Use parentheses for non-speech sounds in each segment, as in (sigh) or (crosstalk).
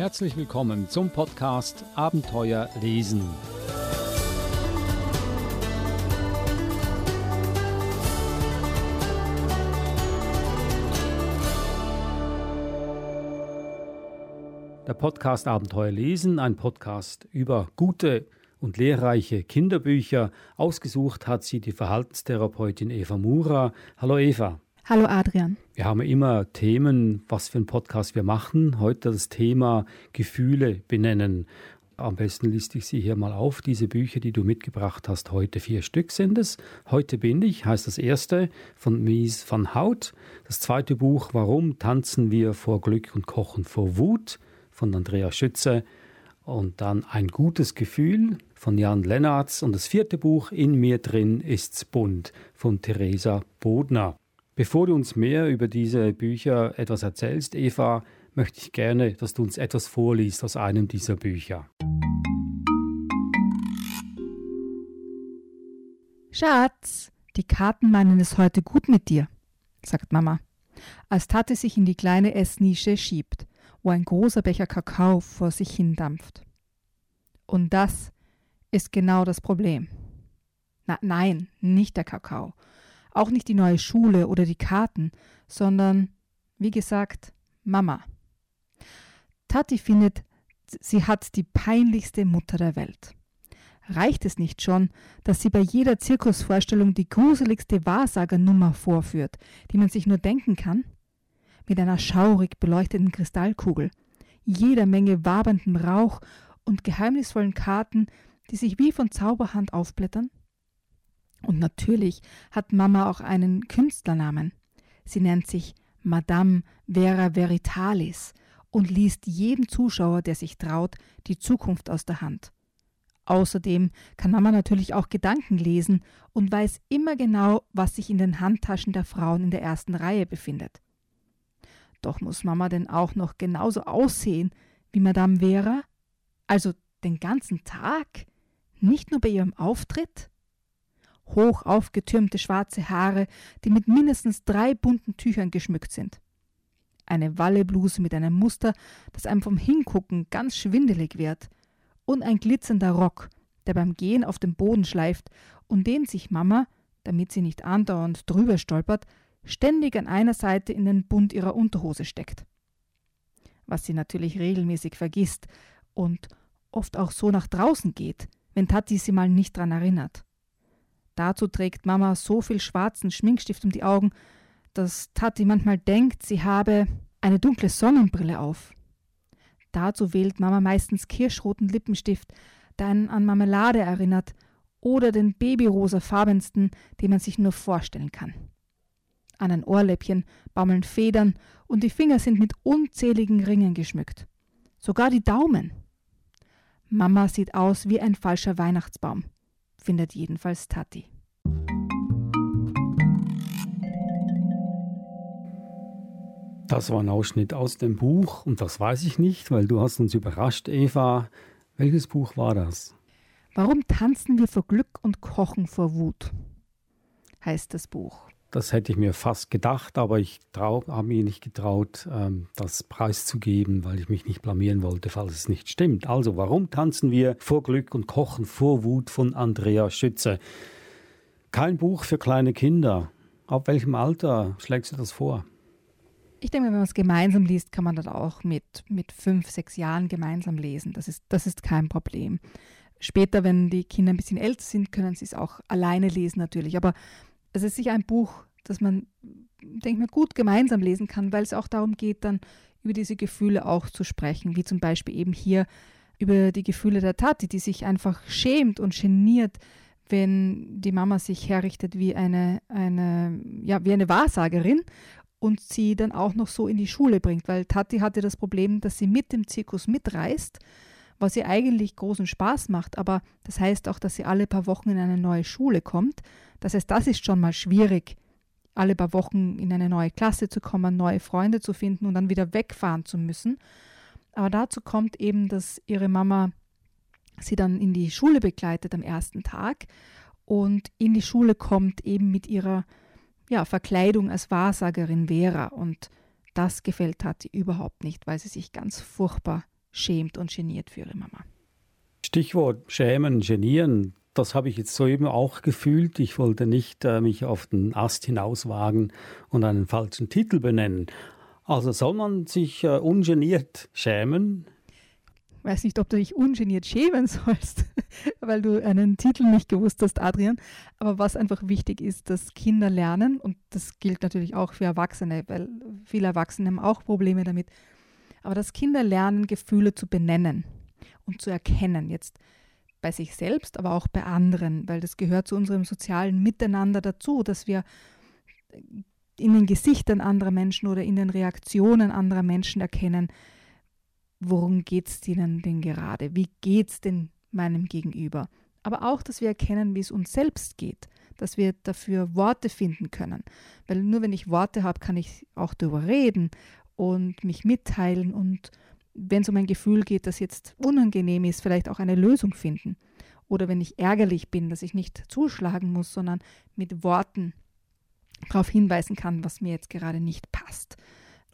Herzlich willkommen zum Podcast Abenteuer lesen. Der Podcast Abenteuer lesen, ein Podcast über gute und lehrreiche Kinderbücher. Ausgesucht hat sie die Verhaltenstherapeutin Eva Mura. Hallo Eva. Hallo Adrian. Wir haben immer Themen, was für einen Podcast wir machen. Heute das Thema Gefühle benennen. Am besten liste ich sie hier mal auf. Diese Bücher, die du mitgebracht hast, heute vier Stück sind es. Heute bin ich, heißt das erste von Mies van Hout. Das zweite Buch, Warum tanzen wir vor Glück und kochen vor Wut von Andrea Schütze. Und dann Ein gutes Gefühl von Jan Lennartz. Und das vierte Buch, In mir drin ist's bunt von Theresa Bodner. Bevor du uns mehr über diese Bücher etwas erzählst, Eva, möchte ich gerne, dass du uns etwas vorliest aus einem dieser Bücher. Schatz, die Karten meinen es heute gut mit dir, sagt Mama, als Tati sich in die kleine Essnische schiebt, wo ein großer Becher Kakao vor sich hindampft. Und das ist genau das Problem. Na, nein, nicht der Kakao, auch nicht die neue Schule oder die Karten, sondern, wie gesagt, Mama. Tati findet, sie hat die peinlichste Mutter der Welt. Reicht es nicht schon, dass sie bei jeder Zirkusvorstellung die gruseligste Wahrsagernummer vorführt, die man sich nur denken kann? Mit einer schaurig beleuchteten Kristallkugel, jeder Menge waberndem Rauch und geheimnisvollen Karten, die sich wie von Zauberhand aufblättern? Und natürlich hat Mama auch einen Künstlernamen. Sie nennt sich Madame Vera Veritalis und liest jedem Zuschauer, der sich traut, die Zukunft aus der Hand. Außerdem kann Mama natürlich auch Gedanken lesen und weiß immer genau, was sich in den Handtaschen der Frauen in der ersten Reihe befindet. Doch muss Mama denn auch noch genauso aussehen wie Madame Vera? Also den ganzen Tag? Nicht nur bei ihrem Auftritt? Hoch aufgetürmte schwarze Haare, die mit mindestens drei bunten Tüchern geschmückt sind. Eine Wallebluse mit einem Muster, das einem vom Hingucken ganz schwindelig wird, und ein glitzernder Rock, der beim Gehen auf dem Boden schleift und den sich Mama, damit sie nicht andauernd drüber stolpert, ständig an einer Seite in den Bund ihrer Unterhose steckt. Was sie natürlich regelmäßig vergisst und oft auch so nach draußen geht, wenn Tati sie mal nicht dran erinnert. Dazu trägt Mama so viel schwarzen Schminkstift um die Augen, dass Tati manchmal denkt, sie habe eine dunkle Sonnenbrille auf. Dazu wählt Mama meistens kirschroten Lippenstift, der einen an Marmelade erinnert, oder den babyrosafarbensten, den man sich nur vorstellen kann. An ein Ohrläppchen baumeln Federn und die Finger sind mit unzähligen Ringen geschmückt. Sogar die Daumen. Mama sieht aus wie ein falscher Weihnachtsbaum findet jedenfalls Tati. Das war ein Ausschnitt aus dem Buch und das weiß ich nicht, weil du hast uns überrascht, Eva. Welches Buch war das? Warum tanzen wir vor Glück und kochen vor Wut? heißt das Buch. Das hätte ich mir fast gedacht, aber ich habe mir nicht getraut, ähm, das preiszugeben, weil ich mich nicht blamieren wollte, falls es nicht stimmt. Also, warum tanzen wir vor Glück und kochen vor Wut von Andrea Schütze? Kein Buch für kleine Kinder. Ab welchem Alter schlägst du das vor? Ich denke, wenn man es gemeinsam liest, kann man das auch mit, mit fünf, sechs Jahren gemeinsam lesen. Das ist, das ist kein Problem. Später, wenn die Kinder ein bisschen älter sind, können sie es auch alleine lesen natürlich. Aber es ist sicher ein Buch, das man, denke ich gut gemeinsam lesen kann, weil es auch darum geht, dann über diese Gefühle auch zu sprechen, wie zum Beispiel eben hier über die Gefühle der Tati, die sich einfach schämt und geniert, wenn die Mama sich herrichtet wie eine, eine, ja, wie eine Wahrsagerin und sie dann auch noch so in die Schule bringt, weil Tati hatte das Problem, dass sie mit dem Zirkus mitreist, was ihr eigentlich großen Spaß macht, aber das heißt auch, dass sie alle paar Wochen in eine neue Schule kommt. Das heißt, das ist schon mal schwierig, alle paar Wochen in eine neue Klasse zu kommen, neue Freunde zu finden und dann wieder wegfahren zu müssen. Aber dazu kommt eben, dass ihre Mama sie dann in die Schule begleitet am ersten Tag und in die Schule kommt eben mit ihrer ja, Verkleidung als Wahrsagerin Vera und das gefällt Tati überhaupt nicht, weil sie sich ganz furchtbar schämt und geniert für ihre Mama. Stichwort schämen, genieren. Das habe ich jetzt soeben auch gefühlt. Ich wollte nicht äh, mich auf den Ast hinauswagen und einen falschen Titel benennen. Also soll man sich äh, ungeniert schämen? Ich weiß nicht, ob du dich ungeniert schämen sollst, (laughs) weil du einen Titel nicht gewusst hast, Adrian. Aber was einfach wichtig ist, dass Kinder lernen, und das gilt natürlich auch für Erwachsene, weil viele Erwachsene haben auch Probleme damit, aber dass Kinder lernen, Gefühle zu benennen und zu erkennen. Jetzt bei sich selbst, aber auch bei anderen, weil das gehört zu unserem sozialen Miteinander dazu, dass wir in den Gesichtern anderer Menschen oder in den Reaktionen anderer Menschen erkennen, worum geht es ihnen denn gerade? Wie geht es denn meinem Gegenüber? Aber auch, dass wir erkennen, wie es uns selbst geht, dass wir dafür Worte finden können. Weil nur wenn ich Worte habe, kann ich auch darüber reden und mich mitteilen und wenn es um ein Gefühl geht, das jetzt unangenehm ist, vielleicht auch eine Lösung finden. Oder wenn ich ärgerlich bin, dass ich nicht zuschlagen muss, sondern mit Worten darauf hinweisen kann, was mir jetzt gerade nicht passt.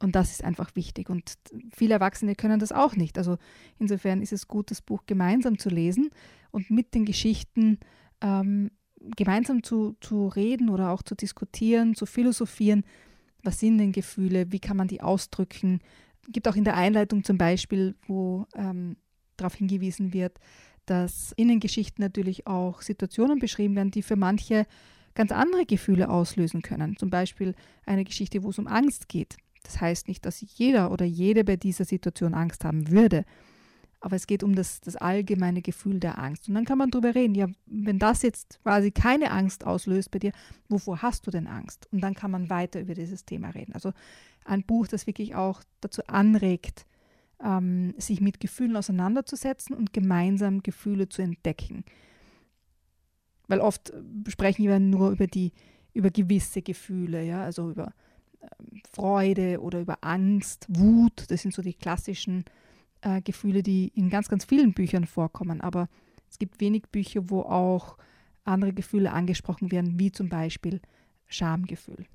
Und das ist einfach wichtig. Und viele Erwachsene können das auch nicht. Also insofern ist es gut, das Buch gemeinsam zu lesen und mit den Geschichten ähm, gemeinsam zu, zu reden oder auch zu diskutieren, zu philosophieren. Was sind denn Gefühle? Wie kann man die ausdrücken? Gibt auch in der Einleitung zum Beispiel, wo ähm, darauf hingewiesen wird, dass in den Geschichten natürlich auch Situationen beschrieben werden, die für manche ganz andere Gefühle auslösen können. Zum Beispiel eine Geschichte, wo es um Angst geht. Das heißt nicht, dass jeder oder jede bei dieser Situation Angst haben würde. Aber es geht um das, das allgemeine Gefühl der Angst. Und dann kann man darüber reden, ja, wenn das jetzt quasi keine Angst auslöst bei dir, wovor hast du denn Angst? Und dann kann man weiter über dieses Thema reden. Also ein Buch, das wirklich auch dazu anregt, ähm, sich mit Gefühlen auseinanderzusetzen und gemeinsam Gefühle zu entdecken. Weil oft sprechen wir nur über die, über gewisse Gefühle, ja, also über ähm, Freude oder über Angst, Wut, das sind so die klassischen äh, Gefühle, die in ganz, ganz vielen Büchern vorkommen. Aber es gibt wenig Bücher, wo auch andere Gefühle angesprochen werden, wie zum Beispiel Schamgefühl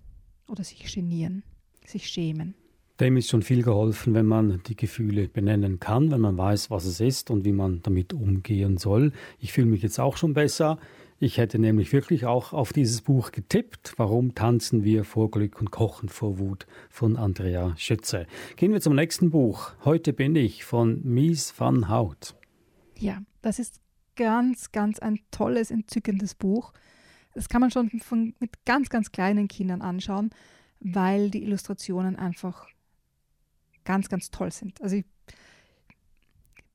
oder sich genieren sich schämen. Dem ist schon viel geholfen, wenn man die Gefühle benennen kann, wenn man weiß, was es ist und wie man damit umgehen soll. Ich fühle mich jetzt auch schon besser. Ich hätte nämlich wirklich auch auf dieses Buch getippt. Warum tanzen wir vor Glück und kochen vor Wut von Andrea Schütze. Gehen wir zum nächsten Buch. Heute bin ich von Mies van Hout. Ja, das ist ganz, ganz ein tolles, entzückendes Buch. Das kann man schon von, mit ganz, ganz kleinen Kindern anschauen weil die Illustrationen einfach ganz, ganz toll sind. Also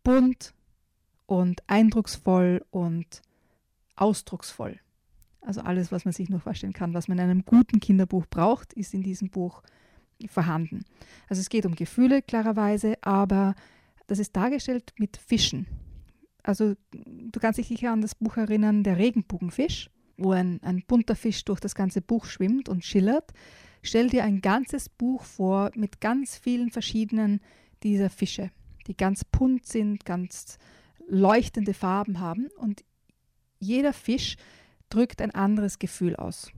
bunt und eindrucksvoll und ausdrucksvoll. Also alles, was man sich nur vorstellen kann, was man in einem guten Kinderbuch braucht, ist in diesem Buch vorhanden. Also es geht um Gefühle klarerweise, aber das ist dargestellt mit Fischen. Also du kannst dich sicher an das Buch erinnern, der Regenbogenfisch, wo ein, ein bunter Fisch durch das ganze Buch schwimmt und schillert. Stell dir ein ganzes Buch vor mit ganz vielen verschiedenen dieser Fische, die ganz bunt sind, ganz leuchtende Farben haben und jeder Fisch drückt ein anderes Gefühl aus.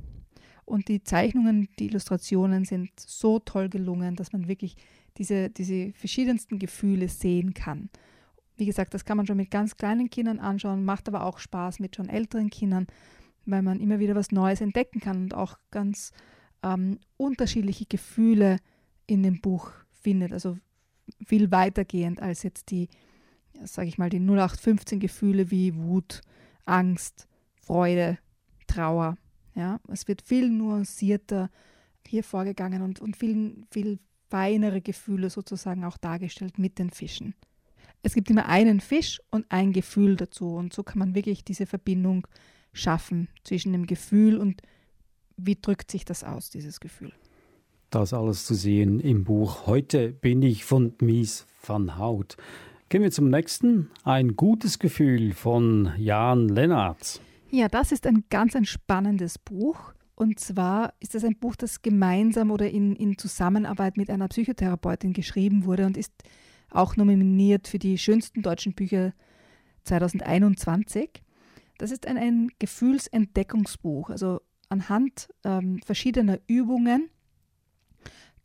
Und die Zeichnungen, die Illustrationen sind so toll gelungen, dass man wirklich diese, diese verschiedensten Gefühle sehen kann. Wie gesagt, das kann man schon mit ganz kleinen Kindern anschauen, macht aber auch Spaß mit schon älteren Kindern, weil man immer wieder was Neues entdecken kann und auch ganz ähm, unterschiedliche Gefühle in dem Buch findet. Also viel weitergehend als jetzt die, sage ich mal, die 0815 Gefühle wie Wut, Angst, Freude, Trauer. Ja, es wird viel nuancierter hier vorgegangen und, und viel, viel feinere Gefühle sozusagen auch dargestellt mit den Fischen. Es gibt immer einen Fisch und ein Gefühl dazu und so kann man wirklich diese Verbindung schaffen zwischen dem Gefühl und wie drückt sich das aus, dieses Gefühl? Das alles zu sehen im Buch Heute bin ich von Mies van Hout. Gehen wir zum nächsten. Ein gutes Gefühl von Jan Lennart. Ja, das ist ein ganz ein spannendes Buch. Und zwar ist das ein Buch, das gemeinsam oder in, in Zusammenarbeit mit einer Psychotherapeutin geschrieben wurde und ist auch nominiert für die schönsten deutschen Bücher 2021. Das ist ein, ein Gefühlsentdeckungsbuch. Also anhand ähm, verschiedener Übungen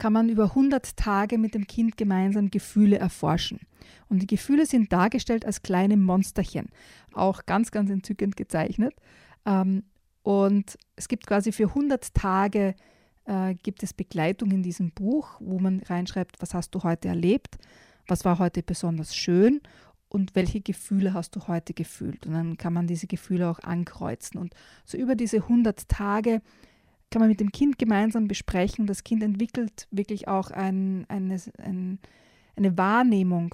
kann man über 100 Tage mit dem Kind gemeinsam Gefühle erforschen. Und die Gefühle sind dargestellt als kleine Monsterchen, auch ganz, ganz entzückend gezeichnet. Ähm, und es gibt quasi für 100 Tage äh, gibt es Begleitung in diesem Buch, wo man reinschreibt, was hast du heute erlebt, was war heute besonders schön und welche Gefühle hast du heute gefühlt. Und dann kann man diese Gefühle auch ankreuzen. Und so über diese 100 Tage kann man mit dem Kind gemeinsam besprechen. Das Kind entwickelt wirklich auch ein, eine, ein, eine Wahrnehmung,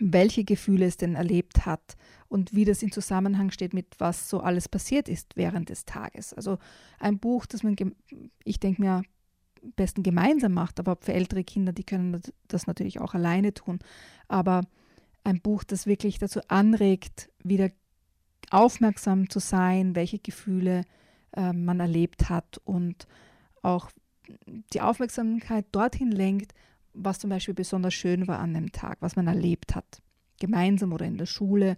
welche Gefühle es denn erlebt hat und wie das in Zusammenhang steht mit was so alles passiert ist während des Tages. Also ein Buch, das man, ich denke mir, am besten gemeinsam macht, aber für ältere Kinder, die können das natürlich auch alleine tun. Aber ein Buch, das wirklich dazu anregt, wieder aufmerksam zu sein, welche Gefühle äh, man erlebt hat und auch die Aufmerksamkeit dorthin lenkt, was zum Beispiel besonders schön war an dem Tag, was man erlebt hat, gemeinsam oder in der Schule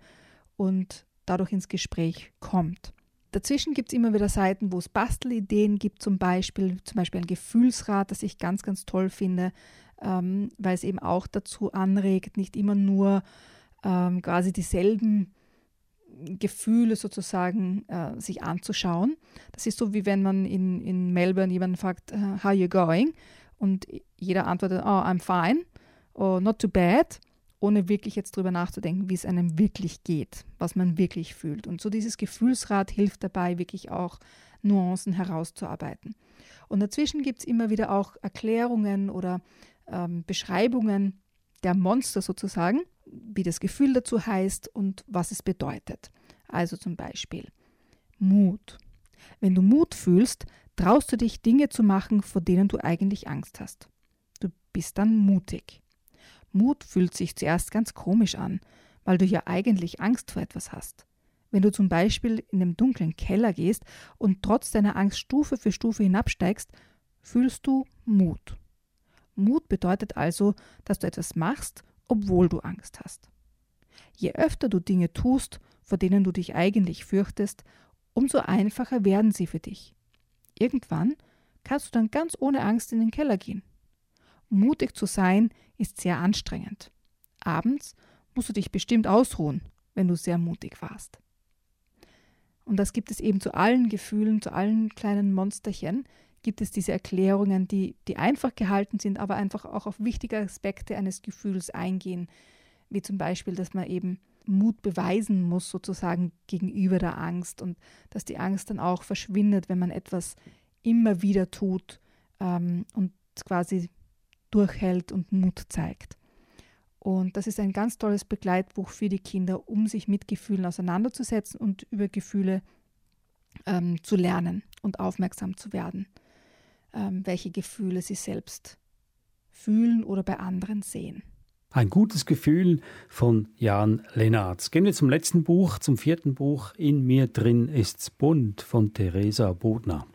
und dadurch ins Gespräch kommt. Dazwischen gibt es immer wieder Seiten, wo es Bastelideen gibt, zum Beispiel, zum Beispiel ein Gefühlsrad, das ich ganz, ganz toll finde, ähm, weil es eben auch dazu anregt, nicht immer nur ähm, quasi dieselben Gefühle sozusagen äh, sich anzuschauen. Das ist so, wie wenn man in, in Melbourne jemanden fragt, uh, how you going? Und jeder antwortet, oh, I'm fine, oh, not too bad, ohne wirklich jetzt drüber nachzudenken, wie es einem wirklich geht, was man wirklich fühlt. Und so dieses Gefühlsrad hilft dabei, wirklich auch Nuancen herauszuarbeiten. Und dazwischen gibt es immer wieder auch Erklärungen oder ähm, Beschreibungen der Monster sozusagen wie das Gefühl dazu heißt und was es bedeutet. Also zum Beispiel Mut. Wenn du Mut fühlst, traust du dich Dinge zu machen, vor denen du eigentlich Angst hast. Du bist dann mutig. Mut fühlt sich zuerst ganz komisch an, weil du ja eigentlich Angst vor etwas hast. Wenn du zum Beispiel in einem dunklen Keller gehst und trotz deiner Angst Stufe für Stufe hinabsteigst, fühlst du Mut. Mut bedeutet also, dass du etwas machst obwohl du Angst hast. Je öfter du Dinge tust, vor denen du dich eigentlich fürchtest, umso einfacher werden sie für dich. Irgendwann kannst du dann ganz ohne Angst in den Keller gehen. Mutig zu sein ist sehr anstrengend. Abends musst du dich bestimmt ausruhen, wenn du sehr mutig warst. Und das gibt es eben zu allen Gefühlen, zu allen kleinen Monsterchen, gibt es diese Erklärungen, die, die einfach gehalten sind, aber einfach auch auf wichtige Aspekte eines Gefühls eingehen, wie zum Beispiel, dass man eben Mut beweisen muss, sozusagen gegenüber der Angst und dass die Angst dann auch verschwindet, wenn man etwas immer wieder tut ähm, und quasi durchhält und Mut zeigt. Und das ist ein ganz tolles Begleitbuch für die Kinder, um sich mit Gefühlen auseinanderzusetzen und über Gefühle ähm, zu lernen und aufmerksam zu werden welche Gefühle sie selbst fühlen oder bei anderen sehen. Ein gutes Gefühl von Jan Lennartz. Gehen wir zum letzten Buch, zum vierten Buch. In mir drin ist's bunt von Theresa Bodner.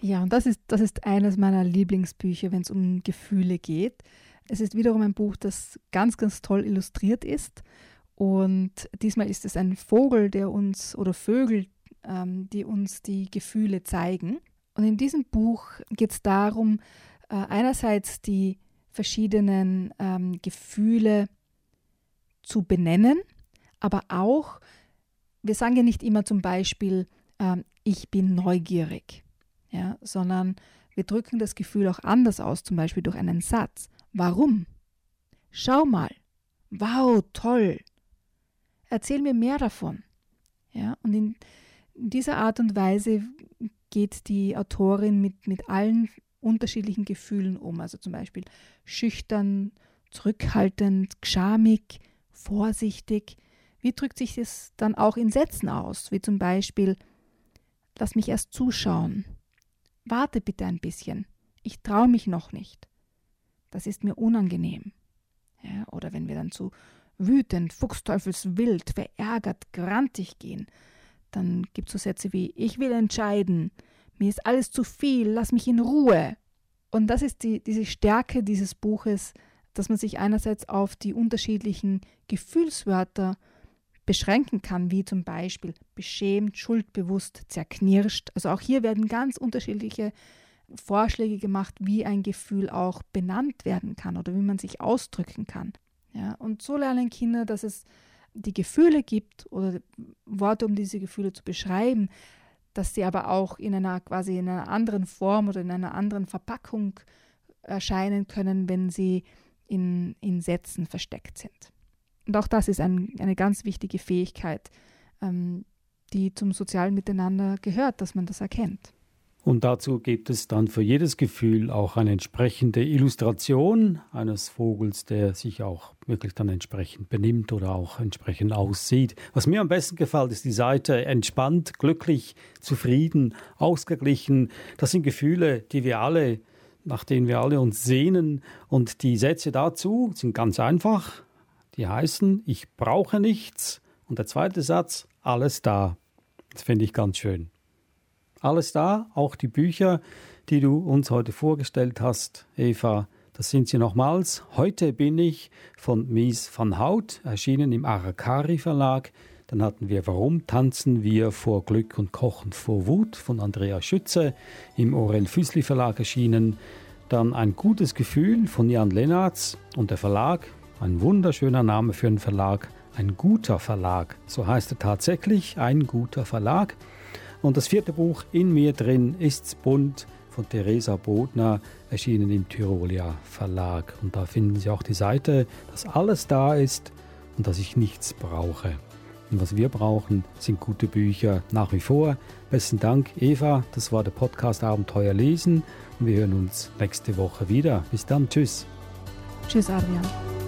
Ja, und das ist, das ist eines meiner Lieblingsbücher, wenn es um Gefühle geht. Es ist wiederum ein Buch, das ganz, ganz toll illustriert ist. Und diesmal ist es ein Vogel, der uns, oder Vögel, ähm, die uns die Gefühle zeigen. Und in diesem Buch geht es darum, äh, einerseits die verschiedenen ähm, Gefühle zu benennen, aber auch, wir sagen ja nicht immer zum Beispiel, ähm, ich bin neugierig, ja, sondern wir drücken das Gefühl auch anders aus, zum Beispiel durch einen Satz. Warum? Schau mal. Wow, toll. Erzähl mir mehr davon. Ja, und in, in dieser Art und Weise geht die Autorin mit, mit allen unterschiedlichen Gefühlen um. Also zum Beispiel schüchtern, zurückhaltend, schamig, vorsichtig. Wie drückt sich das dann auch in Sätzen aus? Wie zum Beispiel, lass mich erst zuschauen. Warte bitte ein bisschen. Ich traue mich noch nicht. Das ist mir unangenehm. Ja, oder wenn wir dann zu wütend, fuchsteufelswild, verärgert, grantig gehen, dann gibt es so Sätze wie Ich will entscheiden, mir ist alles zu viel, lass mich in Ruhe. Und das ist die, diese Stärke dieses Buches, dass man sich einerseits auf die unterschiedlichen Gefühlswörter beschränken kann, wie zum Beispiel beschämt, schuldbewusst, zerknirscht. Also auch hier werden ganz unterschiedliche Vorschläge gemacht, wie ein Gefühl auch benannt werden kann oder wie man sich ausdrücken kann. Ja, und so lernen Kinder, dass es die Gefühle gibt oder Worte, um diese Gefühle zu beschreiben, dass sie aber auch in einer quasi in einer anderen Form oder in einer anderen Verpackung erscheinen können, wenn sie in, in Sätzen versteckt sind. Und auch das ist ein, eine ganz wichtige Fähigkeit, ähm, die zum sozialen Miteinander gehört, dass man das erkennt. Und dazu gibt es dann für jedes Gefühl auch eine entsprechende Illustration eines Vogels, der sich auch wirklich dann entsprechend benimmt oder auch entsprechend aussieht. Was mir am besten gefällt, ist die Seite entspannt, glücklich, zufrieden, ausgeglichen. Das sind Gefühle, die wir alle, nach denen wir alle uns sehnen. Und die Sätze dazu sind ganz einfach. Die heißen, ich brauche nichts. Und der zweite Satz, alles da. Das finde ich ganz schön. Alles da, auch die Bücher, die du uns heute vorgestellt hast, Eva. Das sind sie nochmals. Heute bin ich von Mies van Hout, erschienen im Arakari Verlag. Dann hatten wir Warum tanzen wir vor Glück und kochen vor Wut von Andrea Schütze im Orel Füßli Verlag erschienen. Dann ein gutes Gefühl von Jan Lennartz und der Verlag. Ein wunderschöner Name für einen Verlag ein guter Verlag. So heißt er tatsächlich, ein guter Verlag. Und das vierte Buch, In mir drin ist's bunt, von Theresa Bodner, erschienen im Tyrolia Verlag. Und da finden Sie auch die Seite, dass alles da ist und dass ich nichts brauche. Und was wir brauchen, sind gute Bücher nach wie vor. Besten Dank, Eva. Das war der Podcast Abenteuer lesen. Und wir hören uns nächste Woche wieder. Bis dann. Tschüss. Tschüss, Adrian.